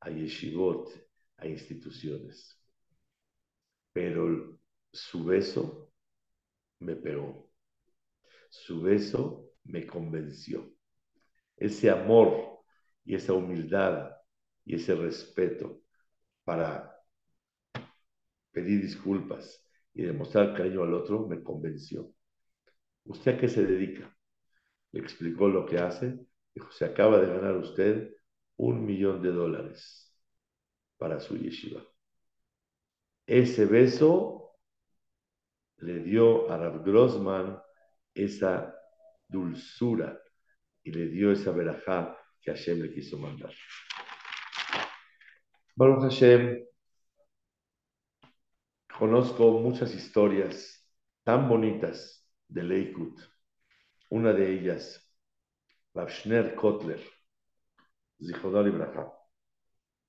a yeshivot, a instituciones. Pero su beso me pegó. Su beso me convenció. Ese amor y esa humildad y ese respeto para pedir disculpas y demostrar cariño al otro me convenció. ¿Usted a qué se dedica? Le explicó lo que hace. Dijo, se acaba de ganar usted un millón de dólares para su yeshiva. Ese beso le dio a Rav Grossman esa dulzura y le dio esa verajá que Hashem le quiso mandar. Baruch Hashem, conozco muchas historias tan bonitas de Leikut. Una de ellas, Ravshner Kotler, Zichodar Ibrahim,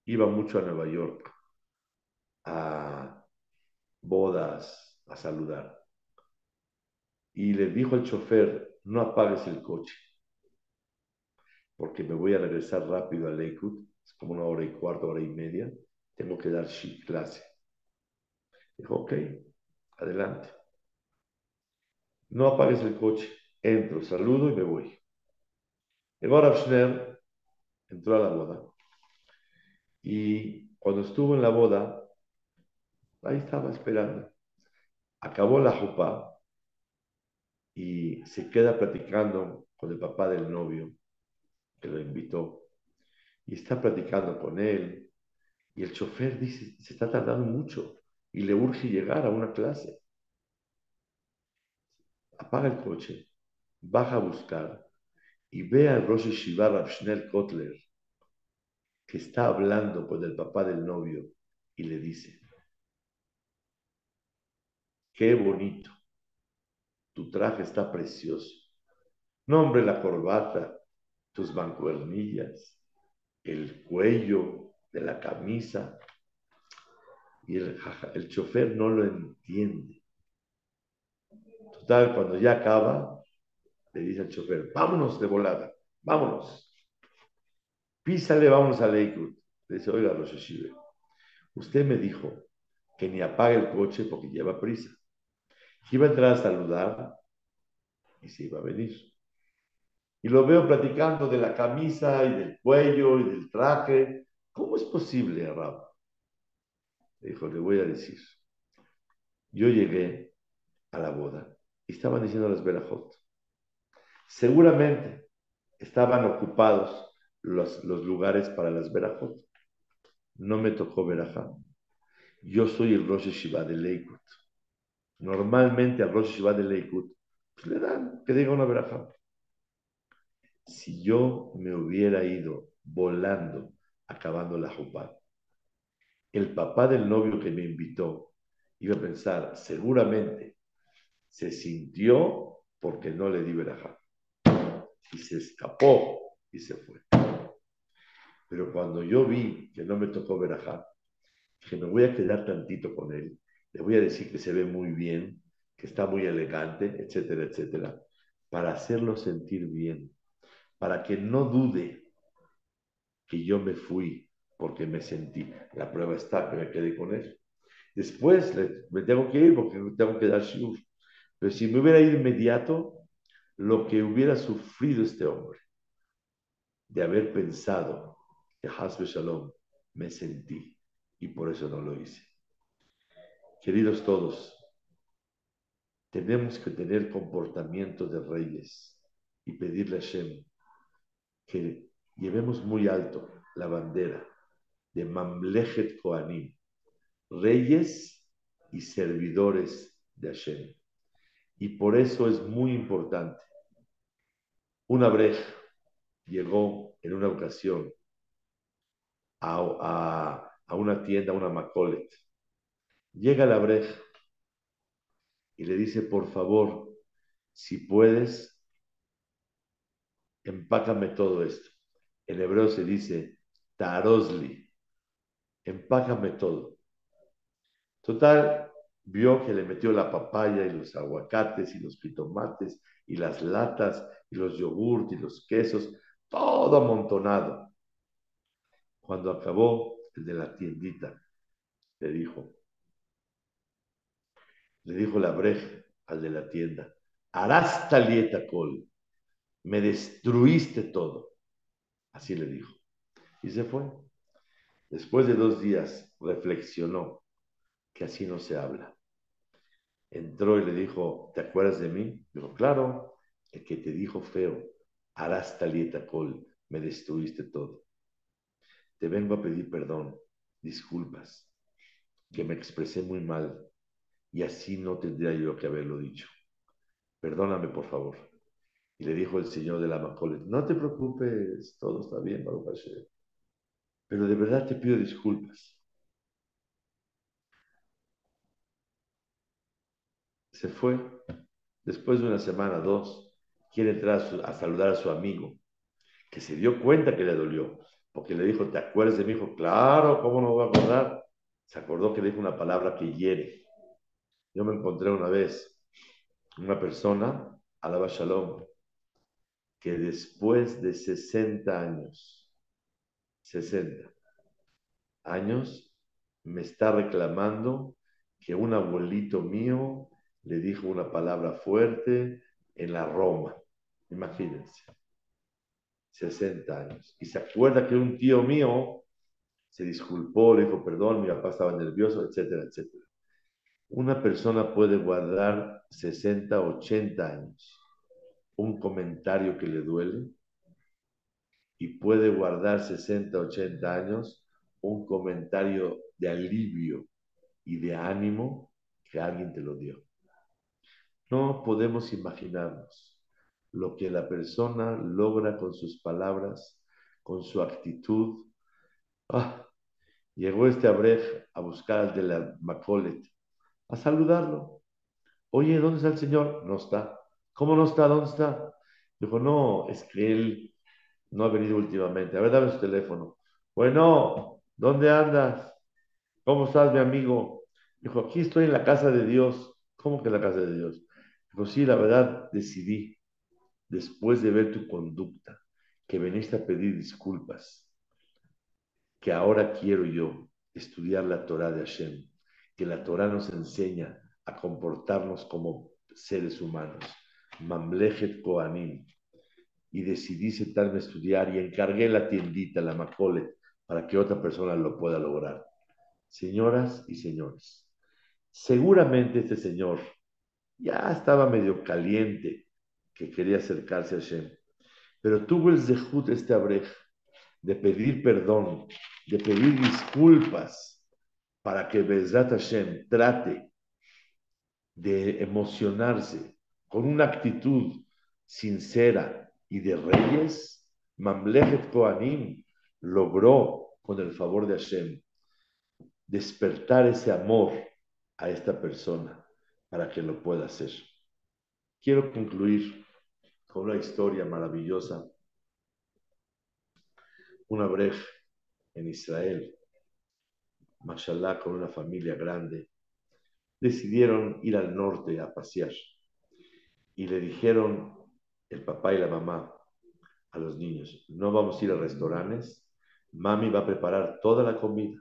iba mucho a Nueva York a bodas, a saludar. Y le dijo al chofer, no apagues el coche, porque me voy a regresar rápido a Lakewood es como una hora y cuarto, hora y media, tengo que dar clase. Dijo, ok, adelante. No apagues el coche, entro, saludo y me voy. Llegó Rav entró a la boda. Y cuando estuvo en la boda, ahí estaba esperando. Acabó la jupa y se queda platicando con el papá del novio que lo invitó y está platicando con él. Y el chofer dice, se está tardando mucho y le urge llegar a una clase. Apaga el coche, baja a buscar y ve al Rosh Shiva Rav Kotler que está hablando con el papá del novio y le dice, qué bonito, tu traje está precioso. Nombre la corbata, tus bancuernillas, el cuello de la camisa y el, el chofer no lo entiende. Total, cuando ya acaba, le dice al chofer, vámonos de volada, vámonos. Písale, vámonos a Lakewood. Le dice, oiga, Rosh usted me dijo que ni apague el coche porque lleva prisa. Que iba a entrar a saludar y se iba a venir y lo veo platicando de la camisa y del cuello y del traje. ¿Cómo es posible, Rab? Le dijo, le voy a decir. Yo llegué a la boda y estaban diciendo las verajot. Seguramente estaban ocupados los, los lugares para las verajot. No me tocó verajá. Yo soy el Rosh Shiva de Leikut. Normalmente al Rosh Shiva de Leikut pues le dan que diga una verajá si yo me hubiera ido volando acabando la jupá, el papá del novio que me invitó iba a pensar, seguramente se sintió porque no le di verajá. Y se escapó y se fue. Pero cuando yo vi que no me tocó verajá, que me voy a quedar tantito con él, le voy a decir que se ve muy bien, que está muy elegante, etcétera, etcétera, para hacerlo sentir bien, para que no dude que yo me fui porque me sentí. La prueba está que me quedé con él. Después me tengo que ir porque tengo que dar shiur. Pero si me hubiera ido inmediato, lo que hubiera sufrido este hombre de haber pensado que Hasbe Shalom me sentí y por eso no lo hice. Queridos todos, tenemos que tener comportamiento de reyes y pedirle a Shem que llevemos muy alto la bandera de Mamlechet Koanim, reyes y servidores de Hashem. Y por eso es muy importante. Una breja llegó en una ocasión a, una tienda, a una Macolet. Llega la breja y le dice, por favor, si puedes, empácame todo esto. En hebreo se dice, tarosli, empácame todo. Total, vio que le metió la papaya y los aguacates y los pitomates y las latas y los yogurt y los quesos, todo amontonado. Cuando acabó, el de la tiendita le dijo, le dijo la breja al de la tienda, harás talieta col, me destruiste todo. Así le dijo. Y se fue. Después de dos días reflexionó que así no se habla. Entró y le dijo, ¿te acuerdas de mí? Dijo, claro, el que te dijo feo, harás talieta col, me destruiste todo. Te vengo a pedir perdón, disculpas, que me expresé muy mal y así no tendría yo que haberlo dicho. Perdóname, por favor. Le dijo el señor de la Macolet, no te preocupes, todo está bien, Baruch Hashem. Pero de verdad te pido disculpas. Se fue. Después de una semana, dos, quiere entrar a, saludar a su amigo, que se dio cuenta que le dolió, porque le dijo, ¿te acuerdas de mi hijo? Claro, ¿cómo no voy a acordar? Se acordó que dijo una palabra que hiere. Yo me encontré una vez una persona, alaba shalom, que después de 60 años, 60 años, me está reclamando que un abuelito mío le dijo una palabra fuerte en la Roma. Imagínense. 60 años. Y se acuerda que un tío mío se disculpó, le dijo perdón, mi papá estaba nervioso, etcétera, etcétera. Una persona puede guardar 60, 80 años un comentario que le duele y puede guardar 60, 80 años un comentario de alivio y de ánimo que alguien te lo dio. No podemos imaginarnos lo que la persona logra con sus palabras, con su actitud. Ah, llegó este abrej a buscar al de la Macolet, a saludarlo. Oye, ¿dónde está el Señor? No está. ¿Cómo no está? ¿Dónde está? Dijo, no, es que él no ha venido últimamente. A ver, dame su teléfono. Bueno, ¿dónde andas? ¿Cómo estás, mi amigo? Dijo, aquí estoy en la casa de Dios. ¿Cómo que en la casa de Dios? Dijo, sí, la verdad, decidí, después de ver tu conducta, que veniste a pedir disculpas, que ahora quiero yo estudiar la Torah de Hashem, que la Torah nos enseña a comportarnos como seres humanos Mamlechet Koanim, y decidí sentarme a estudiar y encargué la tiendita, la Macolet, para que otra persona lo pueda lograr. Señoras y señores, seguramente este señor ya estaba medio caliente que quería acercarse a Hashem, pero tuvo el zehut este abrej de pedir perdón, de pedir disculpas para que Bezrat Hashem trate de emocionarse con una actitud sincera y de reyes, Mamlechet Koanim logró, con el favor de Hashem, despertar ese amor a esta persona para que lo pueda hacer. Quiero concluir con una historia maravillosa. Una brej en Israel, mashallah, con una familia grande, decidieron ir al norte a pasear y le dijeron el papá y la mamá a los niños, no vamos a ir a restaurantes, mami va a preparar toda la comida.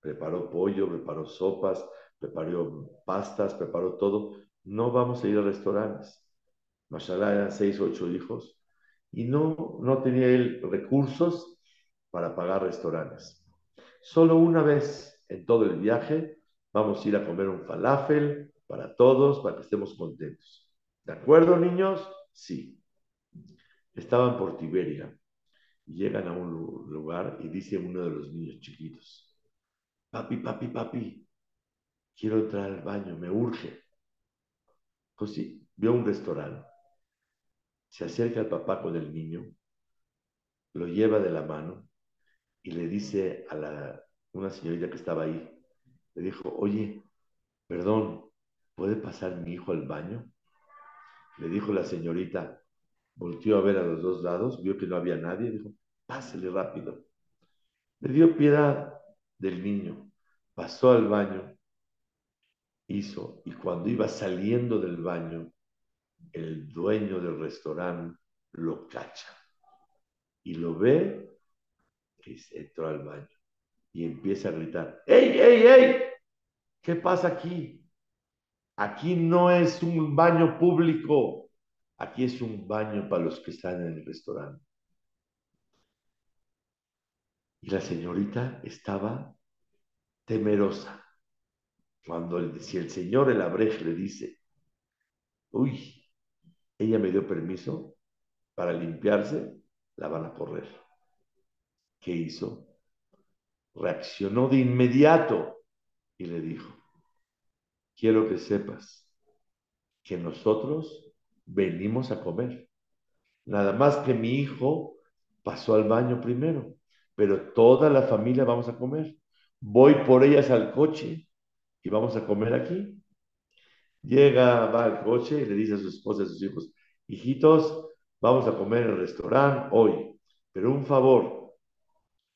Preparó pollo, preparó sopas, preparó pastas, preparó todo. No vamos a ir a restaurantes. Mashallah eran seis, ocho hijos y no, no tenía él recursos para pagar restaurantes. Solo una vez en todo el viaje vamos a ir a comer un falafel para todos, para que estemos contentos. ¿De acuerdo, niños? Sí. Estaban por Tiberia y llegan a un lugar y dice uno de los niños chiquitos, papi, papi, papi, quiero entrar al baño, me urge. Pues vio un restaurante, se acerca al papá con el niño, lo lleva de la mano y le dice a la, una señorita que estaba ahí, le dijo, oye, perdón, ¿puede pasar mi hijo al baño? Le dijo la señorita, volteó a ver a los dos lados, vio que no había nadie, dijo, pásele rápido. Le dio piedad del niño, pasó al baño, hizo, y cuando iba saliendo del baño, el dueño del restaurante lo cacha y lo ve que entró al baño y empieza a gritar, ¡Ey, ey, ey! ¿Qué pasa aquí? Aquí no es un baño público, aquí es un baño para los que están en el restaurante. Y la señorita estaba temerosa. Cuando el, si el señor el abrej le dice, uy, ella me dio permiso para limpiarse, la van a correr. ¿Qué hizo? Reaccionó de inmediato y le dijo, quiero que sepas que nosotros venimos a comer. Nada más que mi hijo pasó al baño primero, pero toda la familia vamos a comer. Voy por ellas al coche y vamos a comer aquí. Llega, va al coche y le dice a su esposa y a sus hijos, hijitos, vamos a comer en el restaurante hoy, pero un favor,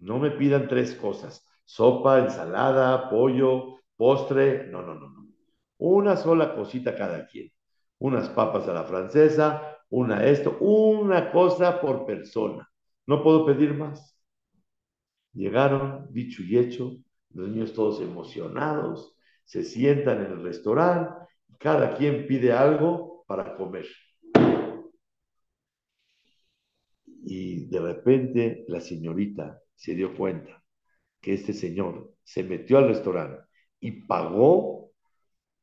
no me pidan tres cosas, sopa, ensalada, pollo, postre, no, no, no, no. Una sola cosita cada quien. Unas papas a la francesa, una esto, una cosa por persona. No puedo pedir más. Llegaron, dicho y hecho, los niños todos emocionados, se sientan en el restaurante, cada quien pide algo para comer. Y de repente la señorita se dio cuenta que este señor se metió al restaurante y pagó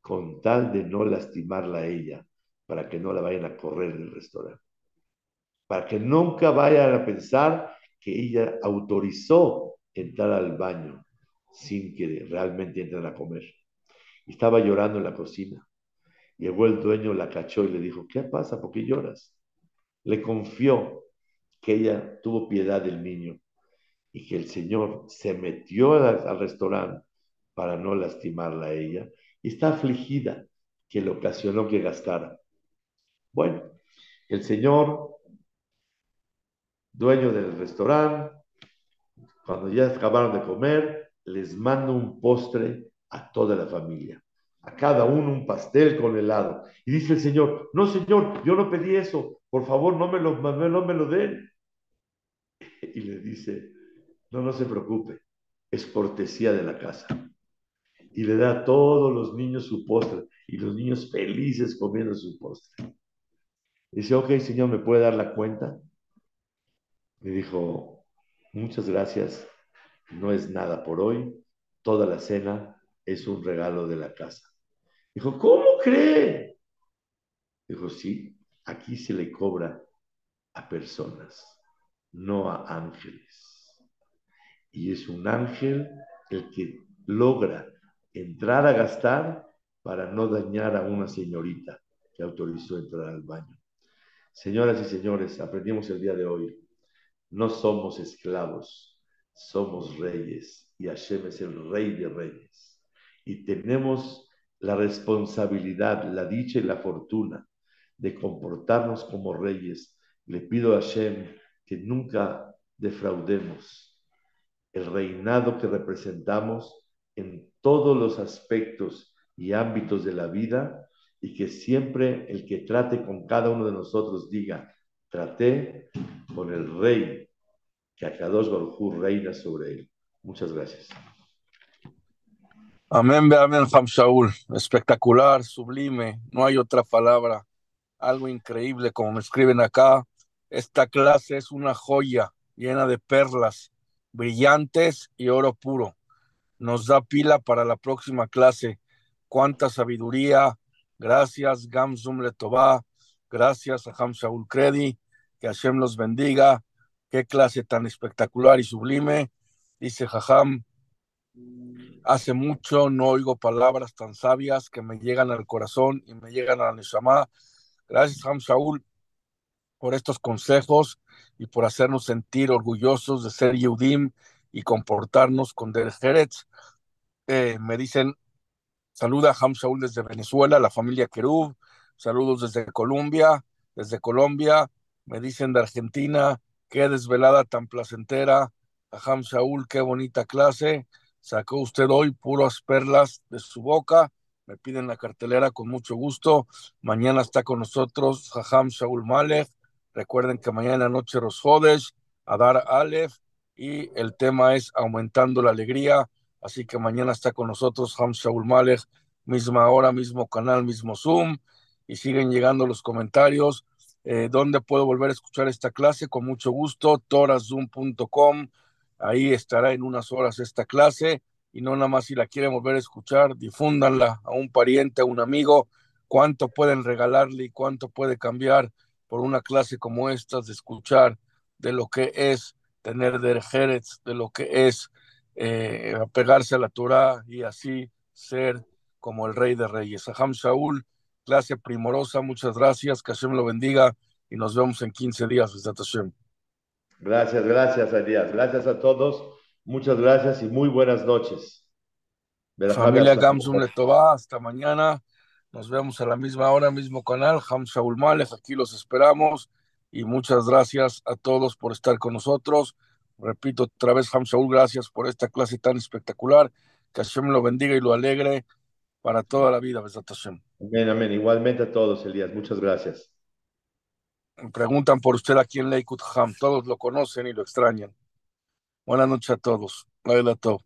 con tal de no lastimarla a ella, para que no la vayan a correr del restaurante. Para que nunca vayan a pensar que ella autorizó entrar al baño sin que realmente entren a comer. Estaba llorando en la cocina. Llegó el dueño, la cachó y le dijo, ¿qué pasa? ¿Por qué lloras? Le confió que ella tuvo piedad del niño y que el Señor se metió al, restaurante para no lastimarla a ella está afligida que le ocasionó que gastara. Bueno, el Señor, dueño del restaurante, cuando ya acabaron de comer, les manda un postre a toda la familia. A cada uno un pastel con helado. Y dice el Señor, no Señor, yo no pedí eso, por favor no me lo, no me lo den. Y le dice, no, no se preocupe, es cortesía de la casa. Y le da a todos los niños su postre y los niños felices comiendo su postre. Dice, ok, Señor, ¿me puede dar la cuenta? Le dijo, muchas gracias, no es nada por hoy, toda la cena es un regalo de la casa. Dijo, ¿cómo cree? Dijo, sí, aquí se le cobra a personas, no a ángeles. Y es un ángel el que logra entrar a gastar para no dañar a una señorita que autorizó entrar al baño. Señoras y señores, aprendimos el día de hoy no somos esclavos, somos reyes. y Hashem es el rey de reyes. Y tenemos la responsabilidad, la dicha y la fortuna de comportarnos como reyes. Le pido a Hashem que nunca defraudemos el reinado que representamos en todos los aspectos y ámbitos de la vida y que siempre el que trate con cada uno de nosotros diga, traté con el rey que Akadosh Baruj reina sobre él. Muchas gracias. Amén, amén, Ham. Espectacular, sublime, no hay otra palabra. Algo increíble, como me escriben acá. Esta clase es una joya llena de perlas brillantes y oro puro. Nos da pila para la próxima clase. Cuánta sabiduría. Gracias, Gamzum Letová. Gracias a Ham Shaul Kredi. Que Hashem los bendiga. Qué clase tan espectacular y sublime. Dice Jajam, hace mucho no oigo palabras tan sabias que me llegan al corazón y me llegan a la Neshama. Gracias, Ham por estos consejos y por hacernos sentir orgullosos de ser Yehudim y comportarnos con Derech eh, me dicen, saluda a Ham Shaul desde Venezuela, la familia Kerub, saludos desde Colombia, desde Colombia, me dicen de Argentina, qué desvelada tan placentera, Ham Shaul, qué bonita clase. Sacó usted hoy puras perlas de su boca. Me piden la cartelera con mucho gusto. Mañana está con nosotros Jajam Shaul Malek. Recuerden que mañana noche Rosjodes, Adar Aleph, y el tema es Aumentando la Alegría. Así que mañana está con nosotros Ham Shaul Malek, misma hora, mismo canal, mismo Zoom. Y siguen llegando los comentarios. Eh, ¿Dónde puedo volver a escuchar esta clase? Con mucho gusto, torazoom.com Ahí estará en unas horas esta clase y no nada más si la quieren volver a escuchar, difúndanla a un pariente, a un amigo, cuánto pueden regalarle y cuánto puede cambiar por una clase como esta, de escuchar de lo que es tener derjeres, de lo que es eh, apegarse a la Torah y así ser como el rey de reyes. Aham Shaul, clase primorosa, muchas gracias, que Hashem lo bendiga y nos vemos en 15 días. Gracias, gracias, Elías. Gracias a todos. Muchas gracias y muy buenas noches. Familia Gamsum Letová, hasta mañana. Nos vemos a la misma hora, mismo canal. Ham Shaul Malef, aquí los esperamos. Y muchas gracias a todos por estar con nosotros. Repito otra vez, Ham Shaul, gracias por esta clase tan espectacular. Que Hashem lo bendiga y lo alegre para toda la vida, Besat Hashem. Amén, amén. Igualmente a todos, Elías. Muchas gracias. Preguntan por usted aquí en Lakewood Ham. Todos lo conocen y lo extrañan. Buenas noches a todos. todo.